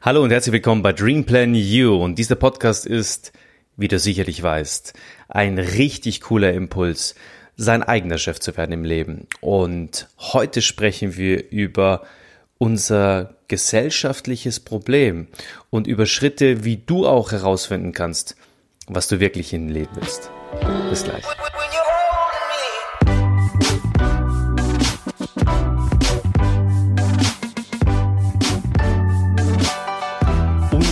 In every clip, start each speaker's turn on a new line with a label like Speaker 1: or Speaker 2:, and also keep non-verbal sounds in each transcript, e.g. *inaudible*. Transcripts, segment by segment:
Speaker 1: Hallo und herzlich willkommen bei Dream Plan You. Und dieser Podcast ist, wie du sicherlich weißt, ein richtig cooler Impuls, sein eigener Chef zu werden im Leben. Und heute sprechen wir über unser gesellschaftliches Problem und über Schritte, wie du auch herausfinden kannst, was du wirklich im Leben willst. Bis gleich.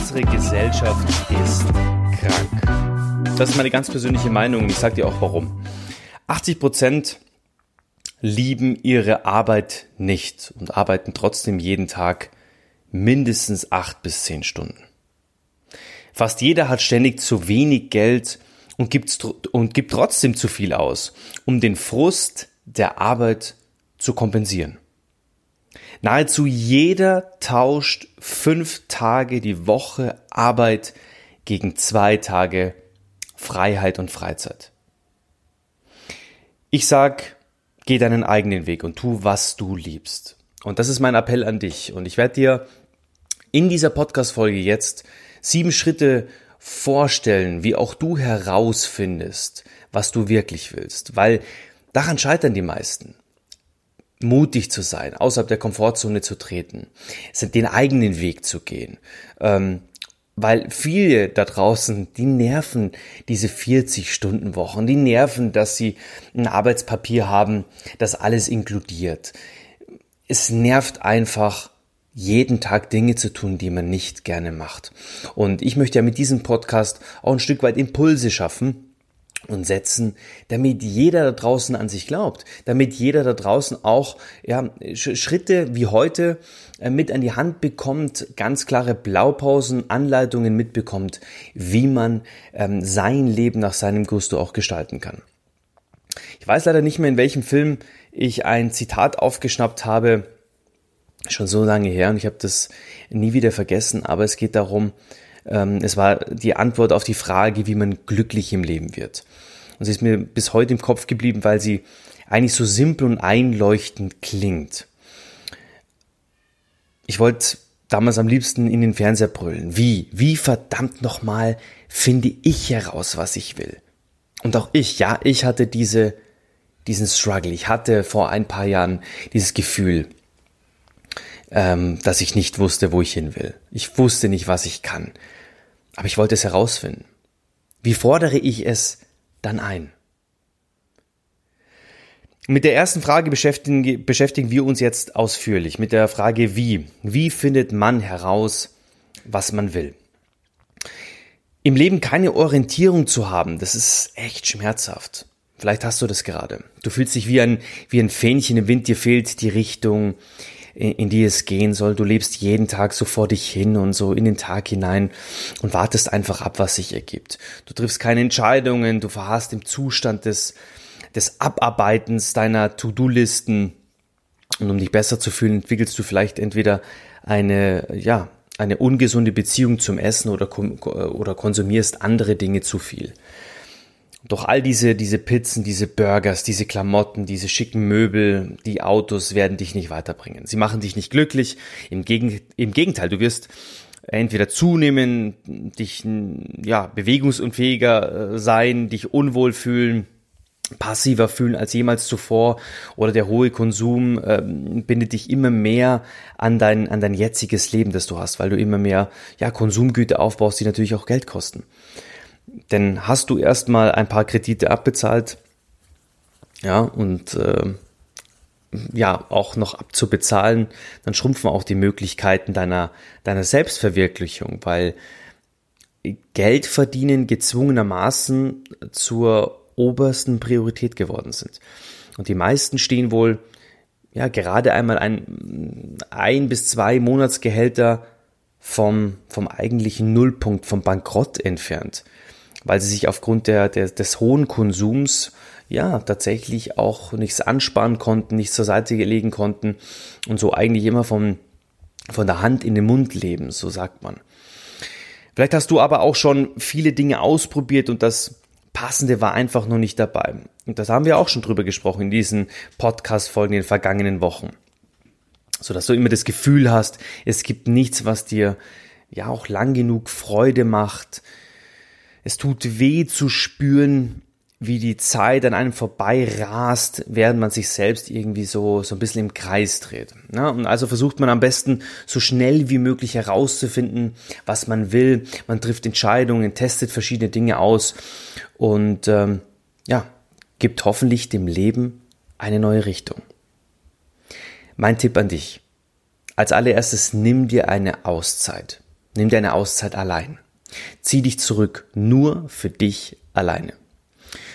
Speaker 1: Unsere Gesellschaft ist krank. Das ist meine ganz persönliche Meinung und ich sage dir auch warum. 80 Prozent lieben ihre Arbeit nicht und arbeiten trotzdem jeden Tag mindestens acht bis zehn Stunden. Fast jeder hat ständig zu wenig Geld und gibt, und gibt trotzdem zu viel aus, um den Frust der Arbeit zu kompensieren. Nahezu jeder tauscht fünf Tage die Woche Arbeit gegen zwei Tage Freiheit und Freizeit. Ich sag, geh deinen eigenen Weg und tu, was du liebst. Und das ist mein Appell an dich. Und ich werde dir in dieser Podcast-Folge jetzt sieben Schritte vorstellen, wie auch du herausfindest, was du wirklich willst. Weil daran scheitern die meisten mutig zu sein, außerhalb der Komfortzone zu treten, den eigenen Weg zu gehen. Ähm, weil viele da draußen, die nerven diese 40-Stunden-Wochen, die nerven, dass sie ein Arbeitspapier haben, das alles inkludiert. Es nervt einfach, jeden Tag Dinge zu tun, die man nicht gerne macht. Und ich möchte ja mit diesem Podcast auch ein Stück weit Impulse schaffen, und setzen, damit jeder da draußen an sich glaubt, damit jeder da draußen auch ja, Schritte wie heute äh, mit an die Hand bekommt, ganz klare Blaupausen, Anleitungen mitbekommt, wie man ähm, sein Leben nach seinem Gusto auch gestalten kann. Ich weiß leider nicht mehr, in welchem Film ich ein Zitat aufgeschnappt habe, schon so lange her und ich habe das nie wieder vergessen, aber es geht darum, ähm, es war die Antwort auf die Frage, wie man glücklich im Leben wird. Und sie ist mir bis heute im Kopf geblieben, weil sie eigentlich so simpel und einleuchtend klingt. Ich wollte damals am liebsten in den Fernseher brüllen. Wie? Wie verdammt nochmal finde ich heraus, was ich will? Und auch ich, ja, ich hatte diese, diesen Struggle. Ich hatte vor ein paar Jahren dieses Gefühl, ähm, dass ich nicht wusste, wo ich hin will. Ich wusste nicht, was ich kann. Aber ich wollte es herausfinden. Wie fordere ich es dann ein? Mit der ersten Frage beschäftigen, beschäftigen wir uns jetzt ausführlich. Mit der Frage wie. Wie findet man heraus, was man will? Im Leben keine Orientierung zu haben, das ist echt schmerzhaft. Vielleicht hast du das gerade. Du fühlst dich wie ein, wie ein Fähnchen im Wind, dir fehlt die Richtung, in die es gehen soll. Du lebst jeden Tag so vor dich hin und so in den Tag hinein und wartest einfach ab, was sich ergibt. Du triffst keine Entscheidungen, du verharrst im Zustand des, des Abarbeitens deiner To-Do-Listen. Und um dich besser zu fühlen, entwickelst du vielleicht entweder eine, ja, eine ungesunde Beziehung zum Essen oder, oder konsumierst andere Dinge zu viel. Doch all diese, diese Pizzen, diese Burgers, diese Klamotten, diese schicken Möbel, die Autos werden dich nicht weiterbringen. Sie machen dich nicht glücklich. Im, Gegen, im Gegenteil, du wirst entweder zunehmen, dich, ja, bewegungsunfähiger äh, sein, dich unwohl fühlen, passiver fühlen als jemals zuvor oder der hohe Konsum äh, bindet dich immer mehr an dein, an dein jetziges Leben, das du hast, weil du immer mehr, ja, Konsumgüter aufbaust, die natürlich auch Geld kosten. Denn hast du erstmal ein paar Kredite abbezahlt, ja, und äh, ja, auch noch abzubezahlen, dann schrumpfen auch die Möglichkeiten deiner, deiner Selbstverwirklichung, weil Geld verdienen gezwungenermaßen zur obersten Priorität geworden sind. Und die meisten stehen wohl ja gerade einmal ein, ein bis zwei Monatsgehälter vom, vom eigentlichen Nullpunkt, vom Bankrott entfernt weil sie sich aufgrund der, der, des hohen Konsums ja tatsächlich auch nichts ansparen konnten, nichts zur Seite legen konnten und so eigentlich immer vom, von der Hand in den Mund leben, so sagt man. Vielleicht hast du aber auch schon viele Dinge ausprobiert und das Passende war einfach noch nicht dabei. Und das haben wir auch schon drüber gesprochen in diesen Podcast-Folgen in den vergangenen Wochen. So dass du immer das Gefühl hast, es gibt nichts, was dir ja auch lang genug Freude macht. Es tut weh zu spüren, wie die Zeit an einem vorbei rast, während man sich selbst irgendwie so, so ein bisschen im Kreis dreht. Ja, und also versucht man am besten so schnell wie möglich herauszufinden, was man will. Man trifft Entscheidungen, testet verschiedene Dinge aus und ähm, ja, gibt hoffentlich dem Leben eine neue Richtung. Mein Tipp an dich. Als allererstes nimm dir eine Auszeit. Nimm dir eine Auszeit allein. Zieh dich zurück, nur für dich alleine.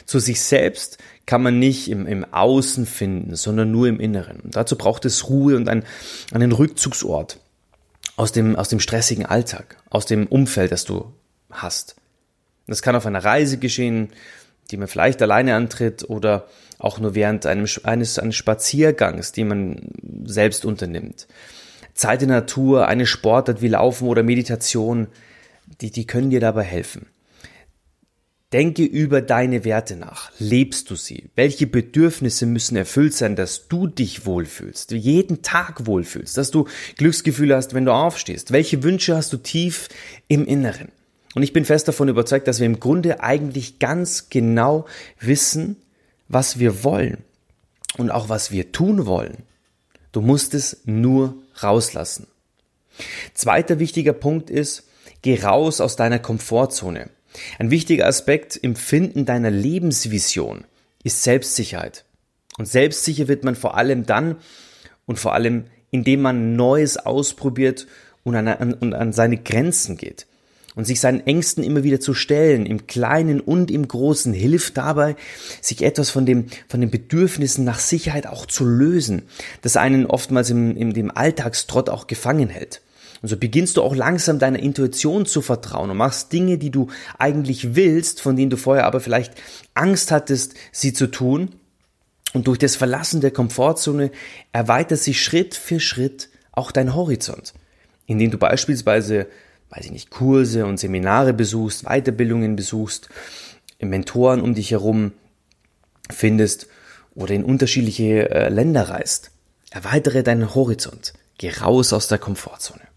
Speaker 1: Zu sich selbst kann man nicht im, im Außen finden, sondern nur im Inneren. Und dazu braucht es Ruhe und ein, einen Rückzugsort aus dem, aus dem stressigen Alltag, aus dem Umfeld, das du hast. Das kann auf einer Reise geschehen, die man vielleicht alleine antritt oder auch nur während einem, eines, eines Spaziergangs, die man selbst unternimmt. Zeit in der Natur, eine Sportart wie Laufen oder Meditation, die, die können dir dabei helfen. Denke über deine Werte nach. Lebst du sie? Welche Bedürfnisse müssen erfüllt sein, dass du dich wohlfühlst, jeden Tag wohlfühlst, dass du Glücksgefühle hast, wenn du aufstehst? Welche Wünsche hast du tief im Inneren? Und ich bin fest davon überzeugt, dass wir im Grunde eigentlich ganz genau wissen, was wir wollen und auch was wir tun wollen. Du musst es nur rauslassen. Zweiter wichtiger Punkt ist, geh raus aus deiner Komfortzone. Ein wichtiger Aspekt im Finden deiner Lebensvision ist Selbstsicherheit. Und selbstsicher wird man vor allem dann und vor allem, indem man Neues ausprobiert und an, und an seine Grenzen geht. Und sich seinen Ängsten immer wieder zu stellen, im Kleinen und im Großen, hilft dabei, sich etwas von dem, von den Bedürfnissen nach Sicherheit auch zu lösen, das einen oftmals im, im dem Alltagstrott auch gefangen hält. Und so beginnst du auch langsam deiner Intuition zu vertrauen und machst Dinge, die du eigentlich willst, von denen du vorher aber vielleicht Angst hattest, sie zu tun. Und durch das Verlassen der Komfortzone erweitert sich Schritt für Schritt auch dein Horizont, indem du beispielsweise, weiß ich nicht, Kurse und Seminare besuchst, Weiterbildungen besuchst, Mentoren um dich herum findest oder in unterschiedliche äh, Länder reist. Erweitere deinen Horizont. Geh raus aus der Komfortzone.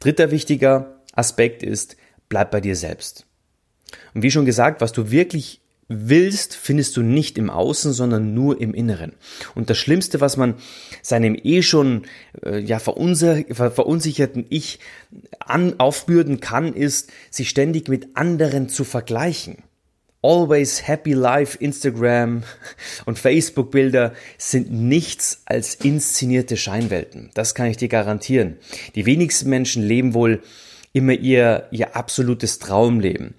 Speaker 1: Dritter wichtiger Aspekt ist, bleib bei dir selbst. Und wie schon gesagt, was du wirklich willst, findest du nicht im Außen, sondern nur im Inneren. Und das Schlimmste, was man seinem eh schon äh, ja verunsicherten Ich an, aufbürden kann, ist, sich ständig mit anderen zu vergleichen. Always Happy Life Instagram und Facebook Bilder sind nichts als inszenierte Scheinwelten. Das kann ich dir garantieren. Die wenigsten Menschen leben wohl immer ihr, ihr absolutes Traumleben.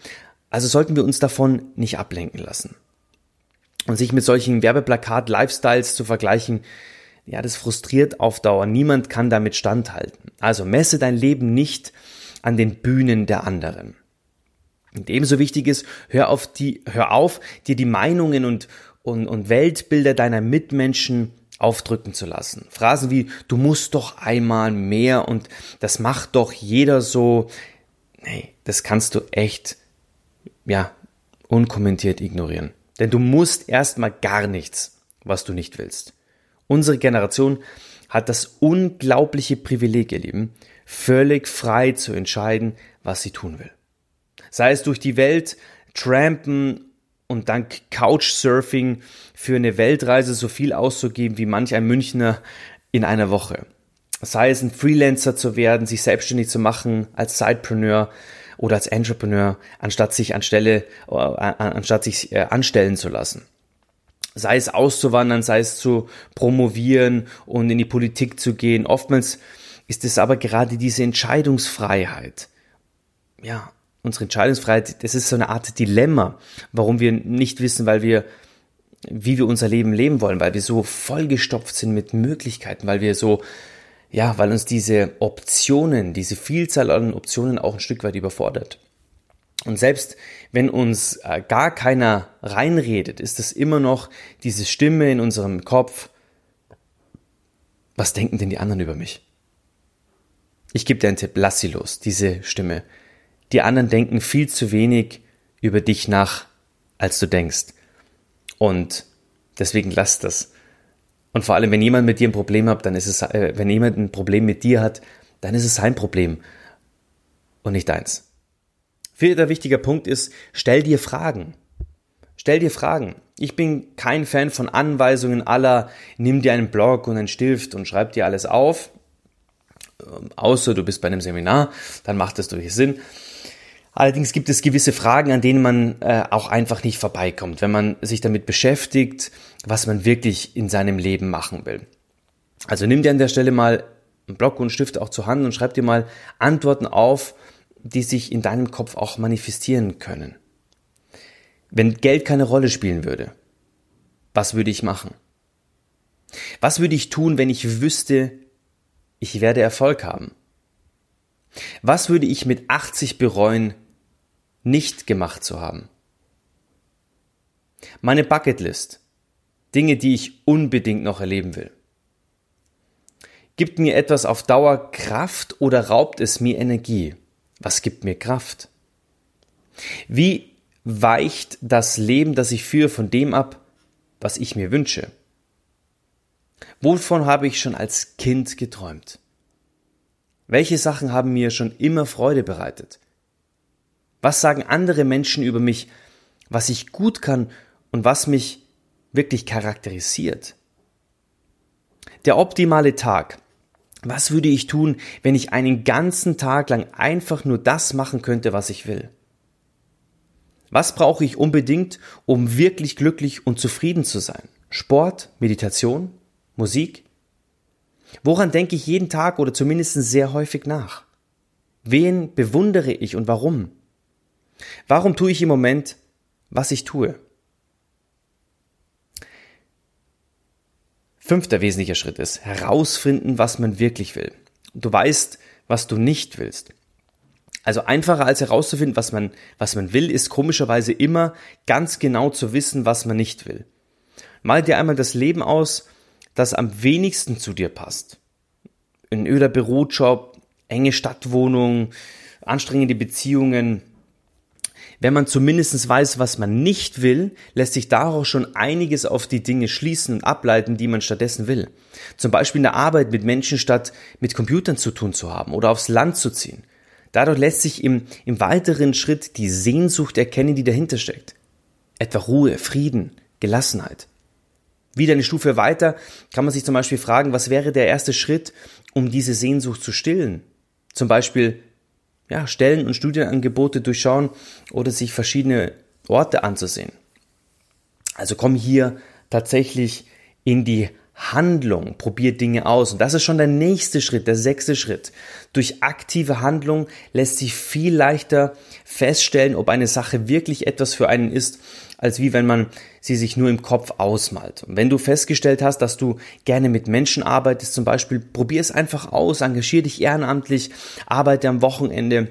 Speaker 1: Also sollten wir uns davon nicht ablenken lassen. Und sich mit solchen Werbeplakat-Lifestyles zu vergleichen, ja, das frustriert auf Dauer. Niemand kann damit standhalten. Also messe dein Leben nicht an den Bühnen der anderen. Und ebenso wichtig ist, hör auf die, hör auf, dir die Meinungen und, und, und Weltbilder deiner Mitmenschen aufdrücken zu lassen. Phrasen wie, du musst doch einmal mehr und das macht doch jeder so. Nee, das kannst du echt, ja, unkommentiert ignorieren. Denn du musst erstmal gar nichts, was du nicht willst. Unsere Generation hat das unglaubliche Privileg, ihr Lieben, völlig frei zu entscheiden, was sie tun will sei es durch die Welt trampen und dank Couchsurfing für eine Weltreise so viel auszugeben wie manch ein Münchner in einer Woche. Sei es ein Freelancer zu werden, sich selbstständig zu machen als Sidepreneur oder als Entrepreneur, anstatt sich anstelle, äh, anstatt sich äh, anstellen zu lassen. Sei es auszuwandern, sei es zu promovieren und in die Politik zu gehen. Oftmals ist es aber gerade diese Entscheidungsfreiheit. Ja, unsere Entscheidungsfreiheit, das ist so eine Art Dilemma, warum wir nicht wissen, weil wir, wie wir unser Leben leben wollen, weil wir so vollgestopft sind mit Möglichkeiten, weil wir so, ja, weil uns diese Optionen, diese Vielzahl an Optionen auch ein Stück weit überfordert. Und selbst wenn uns äh, gar keiner reinredet, ist es immer noch diese Stimme in unserem Kopf, was denken denn die anderen über mich? Ich gebe dir einen Tipp, lass sie los, diese Stimme. Die anderen denken viel zu wenig über dich nach, als du denkst. Und deswegen lass das. Und vor allem, wenn jemand mit dir ein Problem hat, dann ist es, äh, wenn jemand ein Problem mit dir hat, dann ist es sein Problem. und nicht deins. Vierter wichtiger Punkt ist, stell dir Fragen. Stell dir Fragen. Ich bin kein Fan von Anweisungen aller, nimm dir einen Blog und einen Stift und schreib dir alles auf. Ähm, außer du bist bei einem Seminar, dann macht das durchaus Sinn. Allerdings gibt es gewisse Fragen, an denen man äh, auch einfach nicht vorbeikommt, wenn man sich damit beschäftigt, was man wirklich in seinem Leben machen will. Also nimm dir an der Stelle mal einen Block und Stift auch zur Hand und schreib dir mal Antworten auf, die sich in deinem Kopf auch manifestieren können. Wenn Geld keine Rolle spielen würde, was würde ich machen? Was würde ich tun, wenn ich wüsste, ich werde Erfolg haben? Was würde ich mit 80 bereuen, nicht gemacht zu haben? Meine Bucketlist. Dinge, die ich unbedingt noch erleben will. Gibt mir etwas auf Dauer Kraft oder raubt es mir Energie? Was gibt mir Kraft? Wie weicht das Leben, das ich führe, von dem ab, was ich mir wünsche? Wovon habe ich schon als Kind geträumt? Welche Sachen haben mir schon immer Freude bereitet? Was sagen andere Menschen über mich, was ich gut kann und was mich wirklich charakterisiert? Der optimale Tag was würde ich tun, wenn ich einen ganzen Tag lang einfach nur das machen könnte, was ich will? Was brauche ich unbedingt, um wirklich glücklich und zufrieden zu sein? Sport, Meditation, Musik? Woran denke ich jeden Tag oder zumindest sehr häufig nach? Wen bewundere ich und warum? Warum tue ich im Moment, was ich tue? Fünfter wesentlicher Schritt ist herausfinden, was man wirklich will. Du weißt, was du nicht willst. Also einfacher als herauszufinden, was man, was man will, ist komischerweise immer ganz genau zu wissen, was man nicht will. Mal dir einmal das Leben aus, das am wenigsten zu dir passt. Ein öder Bürojob, enge Stadtwohnung, anstrengende Beziehungen, wenn man zumindest weiß, was man nicht will, lässt sich daraus schon einiges auf die Dinge schließen und ableiten, die man stattdessen will. Zum Beispiel in der Arbeit mit Menschen statt mit Computern zu tun zu haben oder aufs Land zu ziehen. Dadurch lässt sich im, im weiteren Schritt die Sehnsucht erkennen, die dahinter steckt. Etwa Ruhe, Frieden, Gelassenheit. Wieder eine Stufe weiter kann man sich zum Beispiel fragen, was wäre der erste Schritt, um diese Sehnsucht zu stillen? Zum Beispiel ja, Stellen und Studienangebote durchschauen oder sich verschiedene Orte anzusehen. Also komm hier tatsächlich in die Handlung, probier Dinge aus. Und das ist schon der nächste Schritt, der sechste Schritt. Durch aktive Handlung lässt sich viel leichter feststellen, ob eine Sache wirklich etwas für einen ist, als wie wenn man sie sich nur im Kopf ausmalt. Und wenn du festgestellt hast, dass du gerne mit Menschen arbeitest, zum Beispiel, probier es einfach aus, engagier dich ehrenamtlich, arbeite am Wochenende,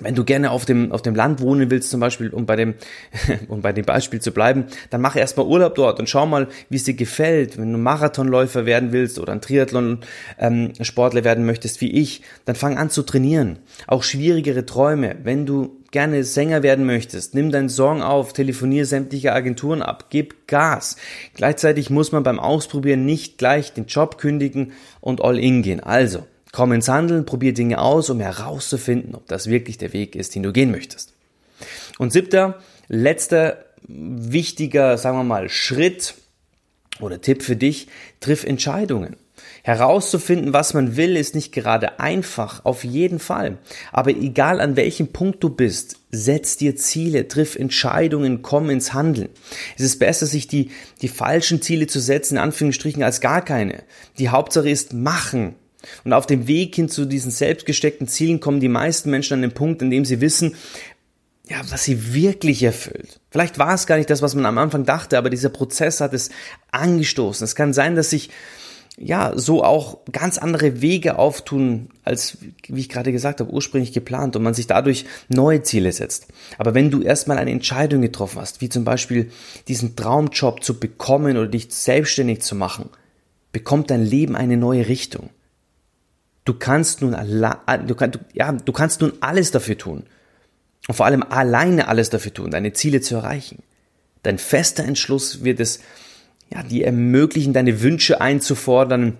Speaker 1: wenn du gerne auf dem, auf dem Land wohnen willst, zum Beispiel, um bei dem, *laughs* um bei dem Beispiel zu bleiben, dann mach erstmal Urlaub dort und schau mal, wie es dir gefällt. Wenn du Marathonläufer werden willst oder ein Triathlon-Sportler ähm, werden möchtest wie ich, dann fang an zu trainieren. Auch schwierigere Träume. Wenn du gerne Sänger werden möchtest, nimm deinen Song auf, telefonier sämtliche Agenturen ab, gib Gas. Gleichzeitig muss man beim Ausprobieren nicht gleich den Job kündigen und all in gehen. Also, Komm ins Handeln, probier Dinge aus, um herauszufinden, ob das wirklich der Weg ist, den du gehen möchtest. Und siebter, letzter wichtiger, sagen wir mal, Schritt oder Tipp für dich, triff Entscheidungen. Herauszufinden, was man will, ist nicht gerade einfach, auf jeden Fall. Aber egal an welchem Punkt du bist, setz dir Ziele, triff Entscheidungen, komm ins Handeln. Es ist besser, sich die, die falschen Ziele zu setzen, in Anführungsstrichen, als gar keine. Die Hauptsache ist machen. Und auf dem Weg hin zu diesen selbstgesteckten Zielen kommen die meisten Menschen an den Punkt, in dem sie wissen, ja, was sie wirklich erfüllt. Vielleicht war es gar nicht das, was man am Anfang dachte, aber dieser Prozess hat es angestoßen. Es kann sein, dass sich ja so auch ganz andere Wege auftun, als wie ich gerade gesagt habe, ursprünglich geplant und man sich dadurch neue Ziele setzt. Aber wenn du erstmal eine Entscheidung getroffen hast, wie zum Beispiel diesen Traumjob zu bekommen oder dich selbstständig zu machen, bekommt dein Leben eine neue Richtung. Du kannst nun, du, ja, du kannst nun alles dafür tun. Und vor allem alleine alles dafür tun, deine Ziele zu erreichen. Dein fester Entschluss wird es, ja, dir ermöglichen, deine Wünsche einzufordern,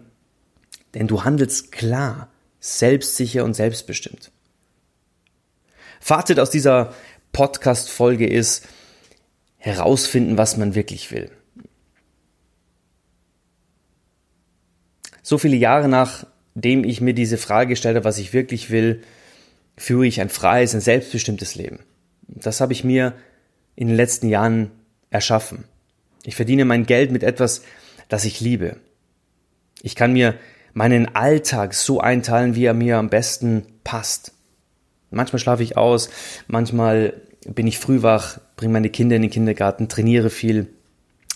Speaker 1: denn du handelst klar, selbstsicher und selbstbestimmt. Fazit aus dieser Podcast-Folge ist, herausfinden, was man wirklich will. So viele Jahre nachdem ich mir diese Frage gestellt habe, was ich wirklich will, führe ich ein freies, ein selbstbestimmtes Leben. Das habe ich mir in den letzten Jahren erschaffen. Ich verdiene mein Geld mit etwas, das ich liebe. Ich kann mir meinen Alltag so einteilen, wie er mir am besten passt. Manchmal schlafe ich aus, manchmal bin ich früh wach, bringe meine Kinder in den Kindergarten, trainiere viel,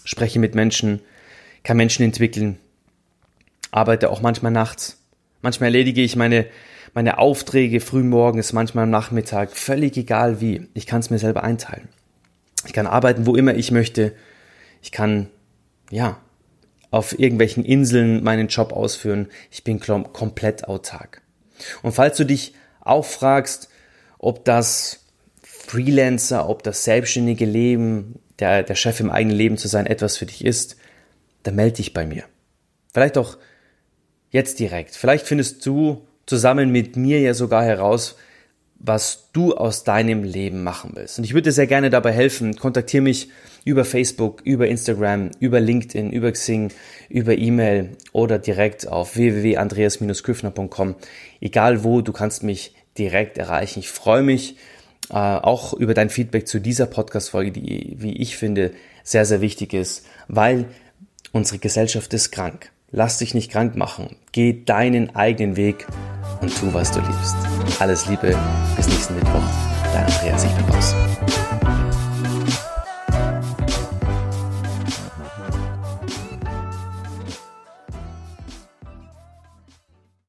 Speaker 1: spreche mit Menschen, kann Menschen entwickeln, arbeite auch manchmal nachts. Manchmal erledige ich meine, meine Aufträge früh morgens, manchmal am Nachmittag, völlig egal wie. Ich kann es mir selber einteilen. Ich kann arbeiten, wo immer ich möchte. Ich kann, ja, auf irgendwelchen Inseln meinen Job ausführen. Ich bin komplett autark. Und falls du dich auch fragst, ob das Freelancer, ob das selbstständige Leben, der, der Chef im eigenen Leben zu sein, etwas für dich ist, dann melde dich bei mir. Vielleicht auch jetzt direkt. Vielleicht findest du zusammen mit mir ja sogar heraus, was du aus deinem Leben machen willst. Und ich würde dir sehr gerne dabei helfen. Kontaktiere mich über Facebook, über Instagram, über LinkedIn, über Xing, über E-Mail oder direkt auf www.andreas-küffner.com. Egal wo, du kannst mich direkt erreichen. Ich freue mich äh, auch über dein Feedback zu dieser Podcast-Folge, die, wie ich finde, sehr, sehr wichtig ist, weil unsere Gesellschaft ist krank. Lass dich nicht krank machen. Geh deinen eigenen Weg und tu, was du liebst. Alles Liebe, bis nächsten Mittwoch. Dein Andreas, ich bin raus.